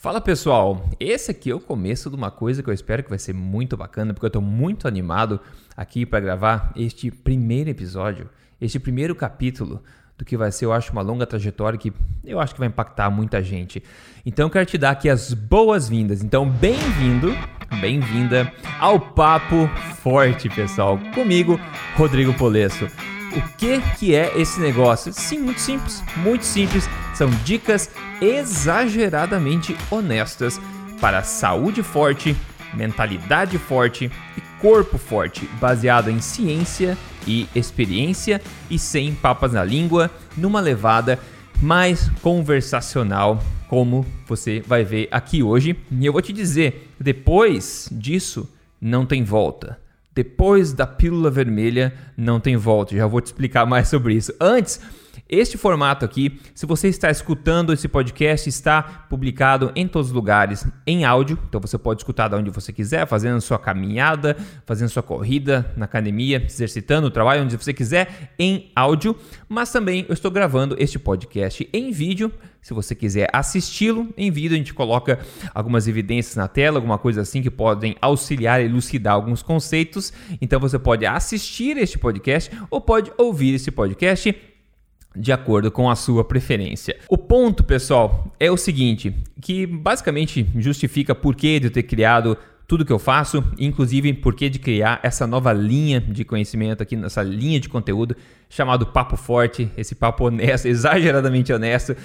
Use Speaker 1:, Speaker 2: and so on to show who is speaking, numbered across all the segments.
Speaker 1: Fala pessoal, esse aqui é o começo de uma coisa que eu espero que vai ser muito bacana, porque eu estou muito animado aqui para gravar este primeiro episódio, este primeiro capítulo do que vai ser, eu acho, uma longa trajetória que eu acho que vai impactar muita gente. Então eu quero te dar aqui as boas-vindas. Então, bem-vindo, bem-vinda ao Papo Forte, pessoal. Comigo, Rodrigo Polesso. O que, que é esse negócio? Sim, muito simples, muito simples. São dicas exageradamente honestas para saúde forte, mentalidade forte e corpo forte, baseado em ciência e experiência e sem papas na língua, numa levada mais conversacional, como você vai ver aqui hoje. E eu vou te dizer, depois disso não tem volta. Depois da pílula vermelha, não tem volta. Já vou te explicar mais sobre isso. Antes, este formato aqui, se você está escutando esse podcast, está publicado em todos os lugares em áudio, então você pode escutar de onde você quiser, fazendo sua caminhada, fazendo sua corrida na academia, exercitando o trabalho onde você quiser em áudio, mas também eu estou gravando este podcast em vídeo. Se você quiser assisti-lo em vídeo, a gente coloca algumas evidências na tela, alguma coisa assim que podem auxiliar elucidar alguns conceitos. Então você pode assistir este podcast ou pode ouvir esse podcast de acordo com a sua preferência. O ponto, pessoal, é o seguinte, que basicamente justifica por que de eu ter criado tudo que eu faço, inclusive por que de criar essa nova linha de conhecimento aqui, nessa linha de conteúdo chamado Papo Forte, esse papo honesto, exageradamente honesto,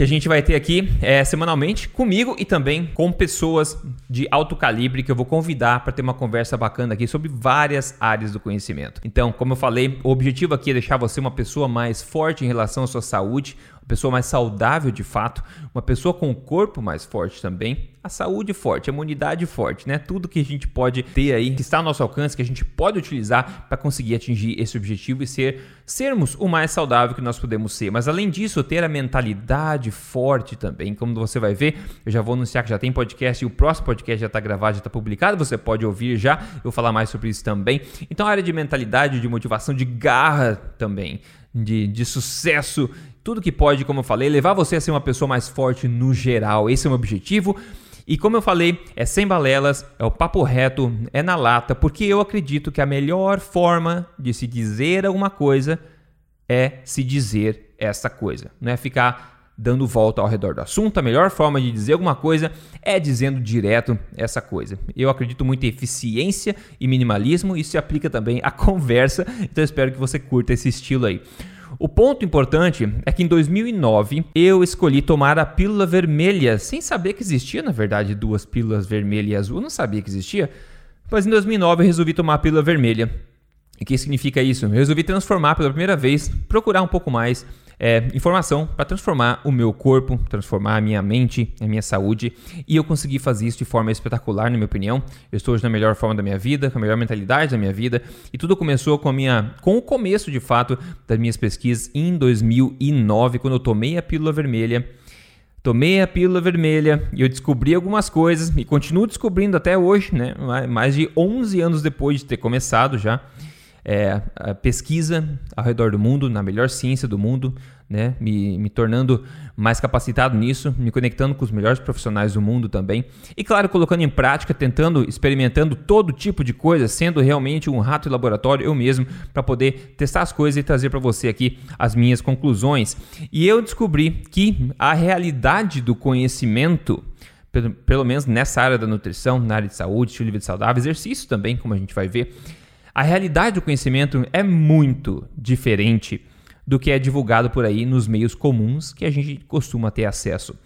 Speaker 1: que a gente vai ter aqui é, semanalmente comigo e também com pessoas de alto calibre que eu vou convidar para ter uma conversa bacana aqui sobre várias áreas do conhecimento. Então, como eu falei, o objetivo aqui é deixar você uma pessoa mais forte em relação à sua saúde, pessoa mais saudável de fato, uma pessoa com o corpo mais forte também, a saúde forte, a imunidade forte, né? Tudo que a gente pode ter aí, que está ao nosso alcance, que a gente pode utilizar para conseguir atingir esse objetivo e ser sermos o mais saudável que nós podemos ser. Mas além disso, ter a mentalidade forte também, como você vai ver, eu já vou anunciar que já tem podcast e o próximo podcast já está gravado, já está publicado, você pode ouvir já, eu vou falar mais sobre isso também. Então, a área de mentalidade, de motivação, de garra também, de, de sucesso tudo que pode, como eu falei, levar você a ser uma pessoa mais forte no geral. Esse é o meu objetivo. E como eu falei, é sem balelas, é o papo reto, é na lata, porque eu acredito que a melhor forma de se dizer alguma coisa é se dizer essa coisa. Não é ficar dando volta ao redor do assunto. A melhor forma de dizer alguma coisa é dizendo direto essa coisa. Eu acredito muito em eficiência e minimalismo. Isso se aplica também à conversa. Então espero que você curta esse estilo aí. O ponto importante é que em 2009 eu escolhi tomar a pílula vermelha, sem saber que existia, na verdade, duas pílulas vermelha e azul, eu não sabia que existia. Mas em 2009 eu resolvi tomar a pílula vermelha. E o que significa isso? Eu resolvi transformar pela primeira vez, procurar um pouco mais é, informação para transformar o meu corpo, transformar a minha mente, a minha saúde. E eu consegui fazer isso de forma espetacular, na minha opinião. Eu estou hoje na melhor forma da minha vida, com a melhor mentalidade da minha vida. E tudo começou com, a minha, com o começo, de fato, das minhas pesquisas em 2009, quando eu tomei a pílula vermelha. Tomei a pílula vermelha e eu descobri algumas coisas e continuo descobrindo até hoje, né? Mais de 11 anos depois de ter começado já é, pesquisa ao redor do mundo, na melhor ciência do mundo, né? me, me tornando mais capacitado nisso, me conectando com os melhores profissionais do mundo também. E claro, colocando em prática, tentando, experimentando todo tipo de coisa, sendo realmente um rato de laboratório eu mesmo, para poder testar as coisas e trazer para você aqui as minhas conclusões. E eu descobri que a realidade do conhecimento pelo, pelo menos nessa área da nutrição, na área de saúde, estilo de vida saudável, exercício também, como a gente vai ver, a realidade do conhecimento é muito diferente do que é divulgado por aí nos meios comuns que a gente costuma ter acesso.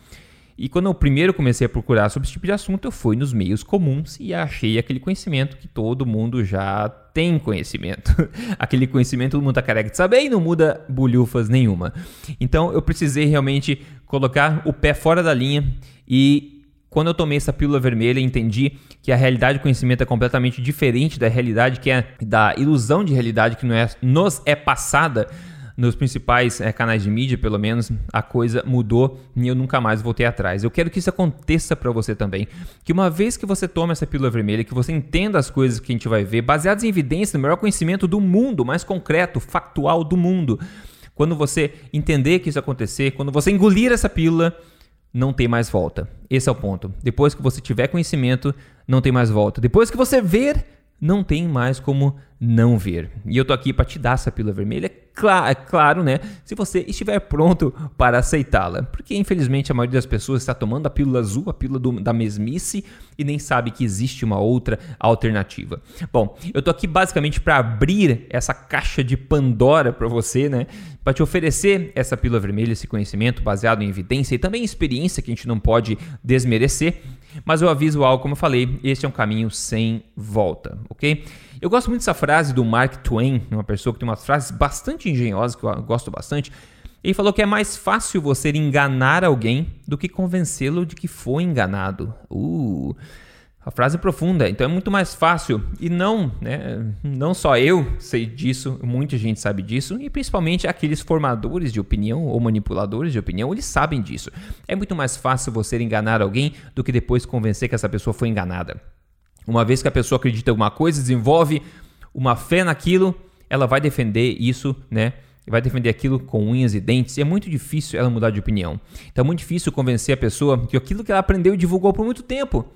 Speaker 1: E quando eu primeiro comecei a procurar sobre esse tipo de assunto, eu fui nos meios comuns e achei aquele conhecimento que todo mundo já tem conhecimento. aquele conhecimento todo mundo está careca de saber e não muda bolhufas nenhuma. Então eu precisei realmente colocar o pé fora da linha e quando eu tomei essa pílula vermelha, entendi que a realidade do conhecimento é completamente diferente da realidade que é da ilusão de realidade que é, nos é passada nos principais é, canais de mídia, pelo menos, a coisa mudou e eu nunca mais voltei atrás. Eu quero que isso aconteça para você também. Que uma vez que você tome essa pílula vermelha, que você entenda as coisas que a gente vai ver, baseadas em evidência, no melhor conhecimento do mundo, mais concreto, factual do mundo. Quando você entender que isso acontecer, quando você engolir essa pílula, não tem mais volta. Esse é o ponto. Depois que você tiver conhecimento, não tem mais volta. Depois que você ver, não tem mais como não ver. E eu tô aqui para te dar essa pílula vermelha, cl é claro, né? Se você estiver pronto para aceitá-la. Porque infelizmente a maioria das pessoas está tomando a pílula azul, a pílula do, da mesmice, e nem sabe que existe uma outra alternativa. Bom, eu tô aqui basicamente para abrir essa caixa de Pandora para você, né? Para te oferecer essa pílula vermelha, esse conhecimento baseado em evidência e também experiência que a gente não pode desmerecer. Mas eu aviso algo, como eu falei, este é um caminho sem volta, ok? Eu gosto muito dessa frase do Mark Twain, uma pessoa que tem umas frases bastante engenhosas que eu gosto bastante. Ele falou que é mais fácil você enganar alguém do que convencê-lo de que foi enganado. Uh, a frase é profunda, então é muito mais fácil. E não, né, não só eu sei disso, muita gente sabe disso, e principalmente aqueles formadores de opinião ou manipuladores de opinião, eles sabem disso. É muito mais fácil você enganar alguém do que depois convencer que essa pessoa foi enganada. Uma vez que a pessoa acredita em alguma coisa, desenvolve uma fé naquilo, ela vai defender isso, né? Vai defender aquilo com unhas e dentes, e é muito difícil ela mudar de opinião. Então é muito difícil convencer a pessoa que aquilo que ela aprendeu e divulgou por muito tempo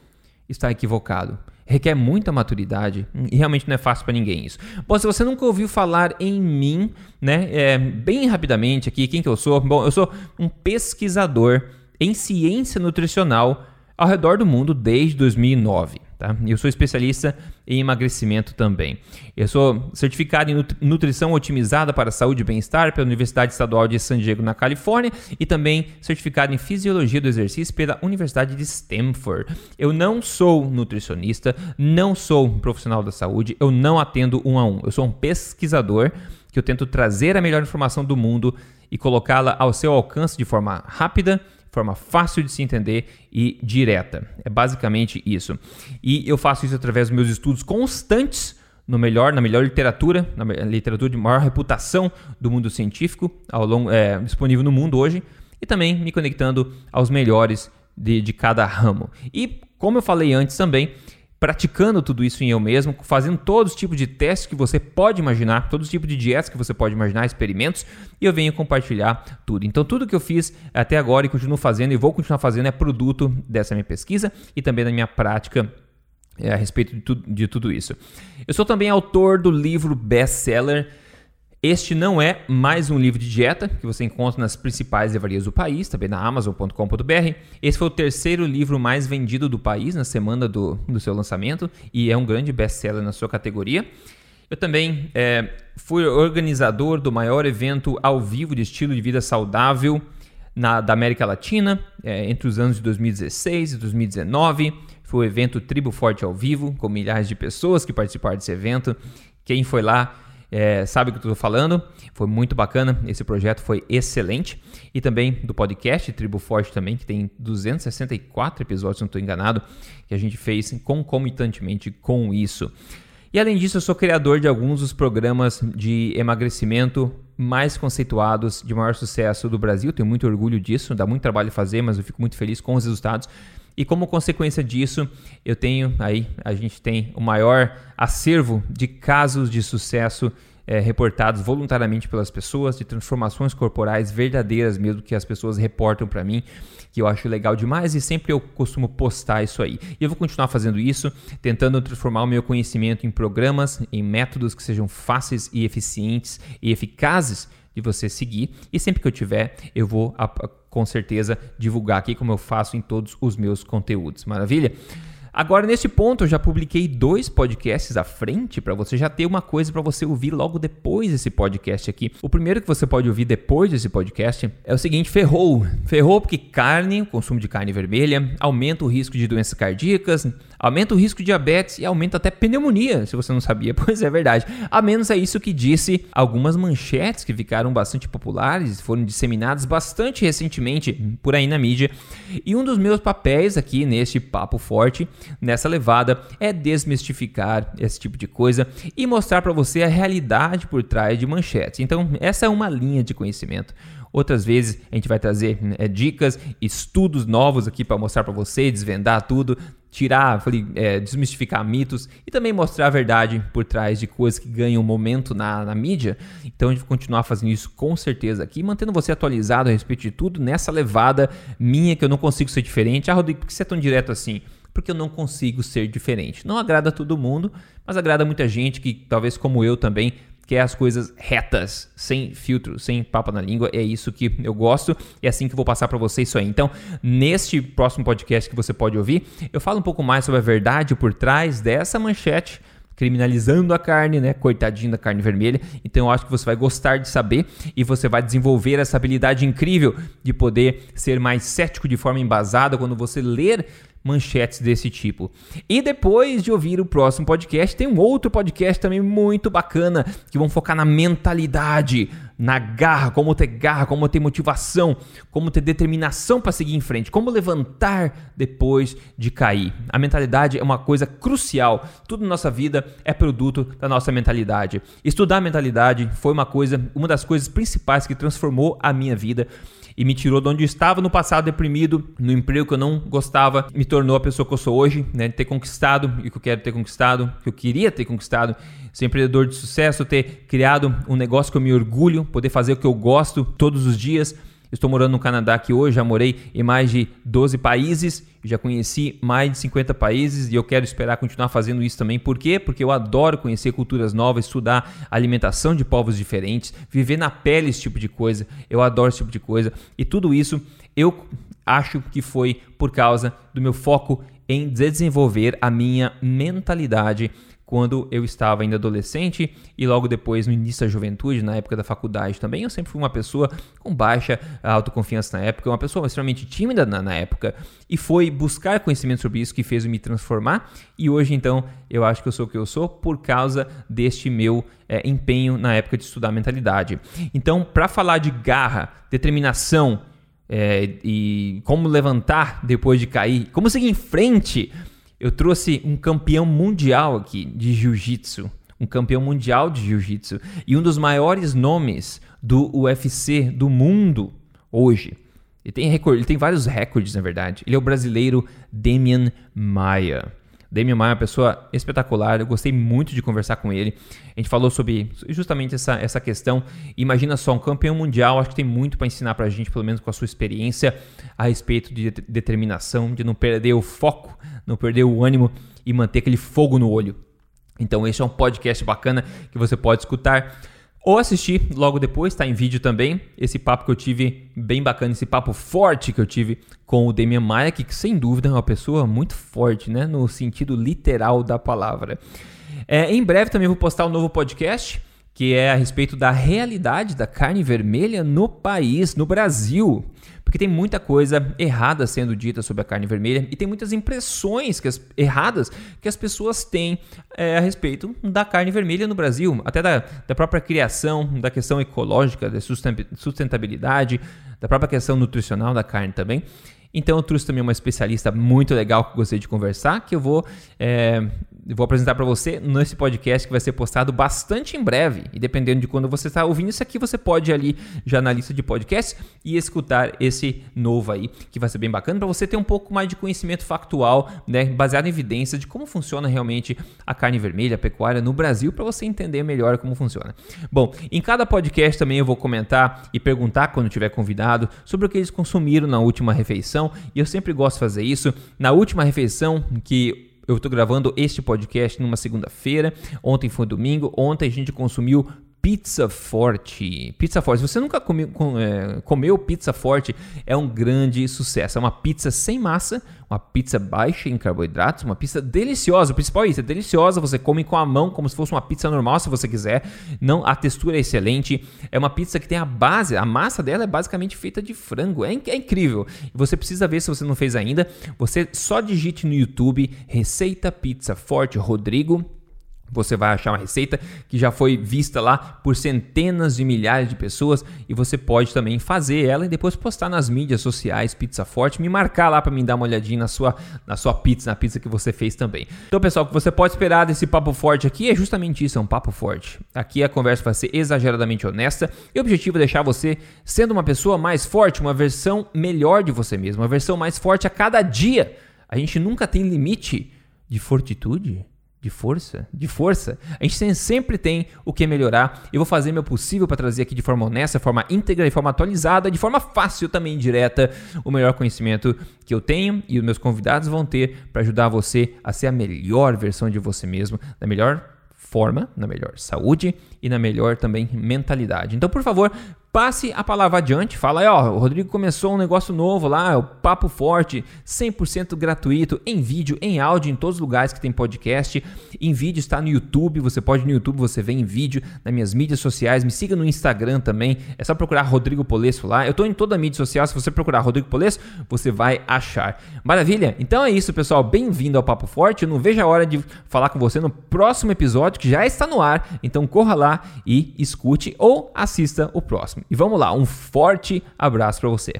Speaker 1: está equivocado. Requer muita maturidade e realmente não é fácil para ninguém isso. Bom, se você nunca ouviu falar em mim, né, é, bem rapidamente aqui, quem que eu sou? Bom, eu sou um pesquisador em ciência nutricional ao redor do mundo desde 2009. Tá? Eu sou especialista em emagrecimento também. Eu sou certificado em nutrição otimizada para saúde e bem-estar pela Universidade Estadual de San Diego, na Califórnia, e também certificado em fisiologia do exercício pela Universidade de Stanford. Eu não sou nutricionista, não sou profissional da saúde, eu não atendo um a um. Eu sou um pesquisador que eu tento trazer a melhor informação do mundo e colocá-la ao seu alcance de forma rápida forma fácil de se entender e direta. É basicamente isso. E eu faço isso através dos meus estudos constantes no melhor, na melhor literatura, na literatura de maior reputação do mundo científico, ao longo, é, disponível no mundo hoje, e também me conectando aos melhores de, de cada ramo. E como eu falei antes também, praticando tudo isso em eu mesmo, fazendo todos os tipos de testes que você pode imaginar, todos os tipos de dietas que você pode imaginar, experimentos, e eu venho compartilhar tudo. Então, tudo que eu fiz até agora e continuo fazendo e vou continuar fazendo é produto dessa minha pesquisa e também da minha prática é, a respeito de, de tudo isso. Eu sou também autor do livro best-seller este não é mais um livro de dieta que você encontra nas principais livrarias do país, também na Amazon.com.br. Esse foi o terceiro livro mais vendido do país na semana do, do seu lançamento e é um grande best-seller na sua categoria. Eu também é, fui organizador do maior evento ao vivo de estilo de vida saudável na, da América Latina é, entre os anos de 2016 e 2019. Foi o evento Tribo Forte ao vivo, com milhares de pessoas que participaram desse evento. Quem foi lá é, sabe o que eu estou falando. Foi muito bacana, esse projeto foi excelente. E também do podcast Tribo Forte também, que tem 264 episódios, não estou enganado, que a gente fez concomitantemente com isso. E além disso, eu sou criador de alguns dos programas de emagrecimento mais conceituados, de maior sucesso do Brasil. Tenho muito orgulho disso, dá muito trabalho fazer, mas eu fico muito feliz com os resultados. E como consequência disso, eu tenho aí, a gente tem o maior acervo de casos de sucesso é, reportados voluntariamente pelas pessoas, de transformações corporais verdadeiras mesmo que as pessoas reportam para mim, que eu acho legal demais e sempre eu costumo postar isso aí. E eu vou continuar fazendo isso, tentando transformar o meu conhecimento em programas, em métodos que sejam fáceis e eficientes e eficazes de você seguir. E sempre que eu tiver, eu vou com certeza divulgar aqui como eu faço em todos os meus conteúdos. Maravilha? Agora, nesse ponto, eu já publiquei dois podcasts à frente para você já ter uma coisa para você ouvir logo depois desse podcast aqui. O primeiro que você pode ouvir depois desse podcast é o seguinte: ferrou. Ferrou porque carne, consumo de carne vermelha, aumenta o risco de doenças cardíacas, aumenta o risco de diabetes e aumenta até pneumonia, se você não sabia. Pois é verdade. A menos é isso que disse algumas manchetes que ficaram bastante populares, foram disseminadas bastante recentemente por aí na mídia. E um dos meus papéis aqui neste papo forte nessa levada é desmistificar esse tipo de coisa e mostrar para você a realidade por trás de manchetes. Então, essa é uma linha de conhecimento. Outras vezes a gente vai trazer é, dicas, estudos novos aqui para mostrar para você, desvendar tudo, tirar, falei, é, desmistificar mitos e também mostrar a verdade por trás de coisas que ganham momento na, na mídia. Então a gente vai continuar fazendo isso com certeza aqui, mantendo você atualizado a respeito de tudo nessa levada minha que eu não consigo ser diferente. Ah, Rodrigo, por que você é tão direto assim? Porque eu não consigo ser diferente. Não agrada todo mundo, mas agrada muita gente que, talvez como eu também, quer as coisas retas, sem filtro, sem papo na língua. É isso que eu gosto e é assim que eu vou passar para você isso aí. Então, neste próximo podcast que você pode ouvir, eu falo um pouco mais sobre a verdade por trás dessa manchete criminalizando a carne, né? Coitadinho da carne vermelha. Então eu acho que você vai gostar de saber e você vai desenvolver essa habilidade incrível de poder ser mais cético de forma embasada quando você ler manchetes desse tipo. E depois de ouvir o próximo podcast, tem um outro podcast também muito bacana que vão focar na mentalidade, na garra, como ter garra, como ter motivação, como ter determinação para seguir em frente, como levantar depois de cair. A mentalidade é uma coisa crucial. Tudo na nossa vida é produto da nossa mentalidade. Estudar a mentalidade foi uma coisa, uma das coisas principais que transformou a minha vida e me tirou de onde estava no passado deprimido, no emprego que eu não gostava, me tornou a pessoa que eu sou hoje, né? Ter conquistado e que eu quero ter conquistado, que eu queria ter conquistado, ser empreendedor de sucesso, ter criado um negócio que eu me orgulho, poder fazer o que eu gosto todos os dias Estou morando no Canadá aqui hoje, já morei em mais de 12 países, já conheci mais de 50 países e eu quero esperar continuar fazendo isso também. Por quê? Porque eu adoro conhecer culturas novas, estudar alimentação de povos diferentes, viver na pele esse tipo de coisa. Eu adoro esse tipo de coisa e tudo isso eu acho que foi por causa do meu foco em desenvolver a minha mentalidade quando eu estava ainda adolescente e logo depois no início da juventude, na época da faculdade também. Eu sempre fui uma pessoa com baixa autoconfiança na época, uma pessoa extremamente tímida na, na época e foi buscar conhecimento sobre isso que fez me transformar e hoje então eu acho que eu sou o que eu sou por causa deste meu é, empenho na época de estudar mentalidade. Então, para falar de garra, determinação, é, e como levantar depois de cair, como seguir em frente eu trouxe um campeão mundial aqui de jiu-jitsu, um campeão mundial de jiu-jitsu e um dos maiores nomes do UFC do mundo hoje. Ele tem, recorde, ele tem vários recordes, na verdade. Ele é o brasileiro Demian Maia. Damian Maia é uma pessoa espetacular, eu gostei muito de conversar com ele. A gente falou sobre justamente essa, essa questão. Imagina só, um campeão mundial, acho que tem muito para ensinar para a gente, pelo menos com a sua experiência, a respeito de determinação, de não perder o foco, não perder o ânimo e manter aquele fogo no olho. Então, esse é um podcast bacana que você pode escutar ou assistir logo depois, está em vídeo também, esse papo que eu tive bem bacana, esse papo forte que eu tive com o Demian Maia, que sem dúvida é uma pessoa muito forte, né, no sentido literal da palavra. É, em breve também vou postar um novo podcast, que é a respeito da realidade da carne vermelha no país, no Brasil. Porque tem muita coisa errada sendo dita sobre a carne vermelha e tem muitas impressões que as, erradas que as pessoas têm é, a respeito da carne vermelha no Brasil, até da, da própria criação, da questão ecológica, da sustentabilidade, da própria questão nutricional da carne também. Então eu trouxe também uma especialista muito legal que eu gostei de conversar, que eu vou é, vou apresentar para você nesse podcast que vai ser postado bastante em breve. E dependendo de quando você está ouvindo isso aqui, você pode ir ali já na lista de podcasts e escutar esse novo aí, que vai ser bem bacana para você ter um pouco mais de conhecimento factual, né, baseado em evidência de como funciona realmente a carne vermelha, a pecuária no Brasil, para você entender melhor como funciona. Bom, em cada podcast também eu vou comentar e perguntar quando tiver convidado sobre o que eles consumiram na última refeição, e eu sempre gosto de fazer isso. Na última refeição que eu estou gravando este podcast numa segunda-feira. Ontem foi domingo. Ontem a gente consumiu Pizza Forte. Pizza Forte. Se você nunca comeu, é, comeu pizza forte, é um grande sucesso. É uma pizza sem massa, uma pizza baixa em carboidratos, uma pizza deliciosa. O principal é isso, é deliciosa. Você come com a mão como se fosse uma pizza normal, se você quiser. Não, a textura é excelente. É uma pizza que tem a base, a massa dela é basicamente feita de frango. É, é incrível. Você precisa ver se você não fez ainda. Você só digite no YouTube receita pizza forte Rodrigo Você vai achar uma receita que já foi vista lá por centenas de milhares de pessoas e você pode também fazer ela e depois postar nas mídias sociais Pizza Forte, me marcar lá para me dar uma olhadinha na sua, na sua pizza, na pizza que você fez também. Então, pessoal, o que você pode esperar desse papo forte aqui é justamente isso, é um papo forte. Aqui a conversa vai ser exageradamente honesta e o objetivo é deixar você sendo uma pessoa mais forte, uma versão melhor de você mesmo, uma versão mais forte a cada dia. A gente nunca tem limite de fortitude de força, de força. A gente sempre tem o que melhorar. Eu vou fazer meu possível para trazer aqui de forma honesta, de forma íntegra, de forma atualizada, de forma fácil também direta, o melhor conhecimento que eu tenho e os meus convidados vão ter para ajudar você a ser a melhor versão de você mesmo, da melhor forma, na melhor saúde e na melhor também mentalidade. Então, por favor, passe a palavra adiante, fala aí, ó, o Rodrigo começou um negócio novo lá, o Papo Forte, 100% gratuito, em vídeo, em áudio, em todos os lugares que tem podcast, em vídeo está no YouTube, você pode no YouTube, você vê em vídeo, nas minhas mídias sociais, me siga no Instagram também, é só procurar Rodrigo Polesso lá, eu estou em toda a mídia social, se você procurar Rodrigo Polesso, você vai achar. Maravilha? Então é isso, pessoal, bem-vindo ao Papo Forte, eu não vejo a hora de falar com você no próximo episódio, que já está no ar, então corra lá e escute ou assista o próximo. E vamos lá, um forte abraço para você.